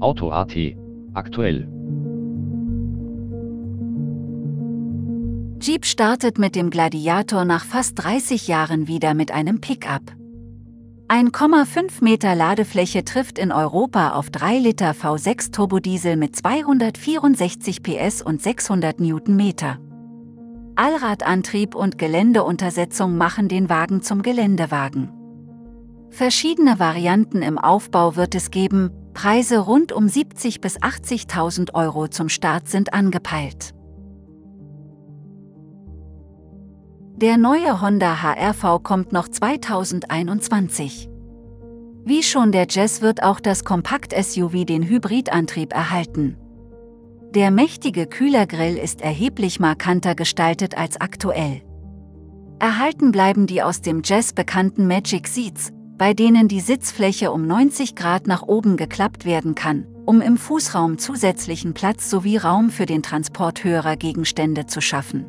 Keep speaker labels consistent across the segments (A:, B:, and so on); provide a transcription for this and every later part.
A: Auto.at aktuell.
B: Jeep startet mit dem Gladiator nach fast 30 Jahren wieder mit einem Pickup. 1,5 Meter Ladefläche trifft in Europa auf 3 Liter V6 Turbodiesel mit 264 PS und 600 Newtonmeter. Allradantrieb und Geländeuntersetzung machen den Wagen zum Geländewagen. Verschiedene Varianten im Aufbau wird es geben, Preise rund um 70 bis 80.000 Euro zum Start sind angepeilt. Der neue Honda HRV kommt noch 2021. Wie schon der Jazz wird auch das Kompakt-SUV den Hybridantrieb erhalten. Der mächtige Kühlergrill ist erheblich markanter gestaltet als aktuell. Erhalten bleiben die aus dem Jazz bekannten Magic Seats, bei denen die Sitzfläche um 90 Grad nach oben geklappt werden kann, um im Fußraum zusätzlichen Platz sowie Raum für den Transport höherer Gegenstände zu schaffen.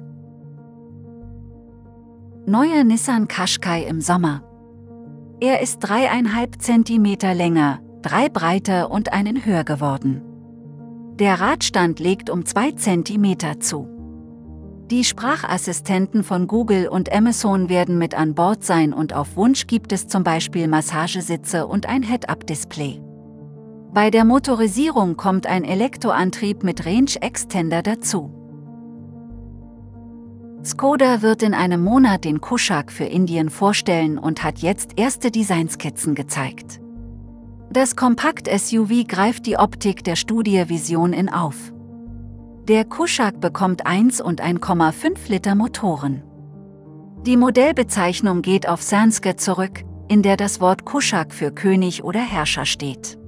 B: Neuer Nissan Qashqai im Sommer. Er ist dreieinhalb Zentimeter länger, drei breiter und einen höher geworden. Der Radstand legt um zwei Zentimeter zu. Die Sprachassistenten von Google und Amazon werden mit an Bord sein und auf Wunsch gibt es zum Beispiel Massagesitze und ein Head-Up-Display. Bei der Motorisierung kommt ein Elektroantrieb mit Range Extender dazu. Skoda wird in einem Monat den Kushak für Indien vorstellen und hat jetzt erste Designskizzen gezeigt. Das Kompakt-SUV greift die Optik der Studie Vision in auf. Der Kushak bekommt 1 und 1,5 Liter Motoren. Die Modellbezeichnung geht auf Sanskrit zurück, in der das Wort Kushak für König oder Herrscher steht.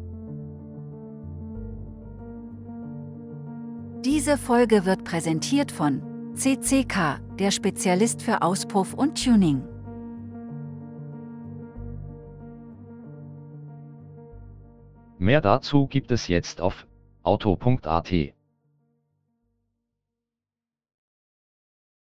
B: Diese Folge wird präsentiert von CCK, der Spezialist für Auspuff und Tuning.
A: Mehr dazu gibt es jetzt auf auto.at.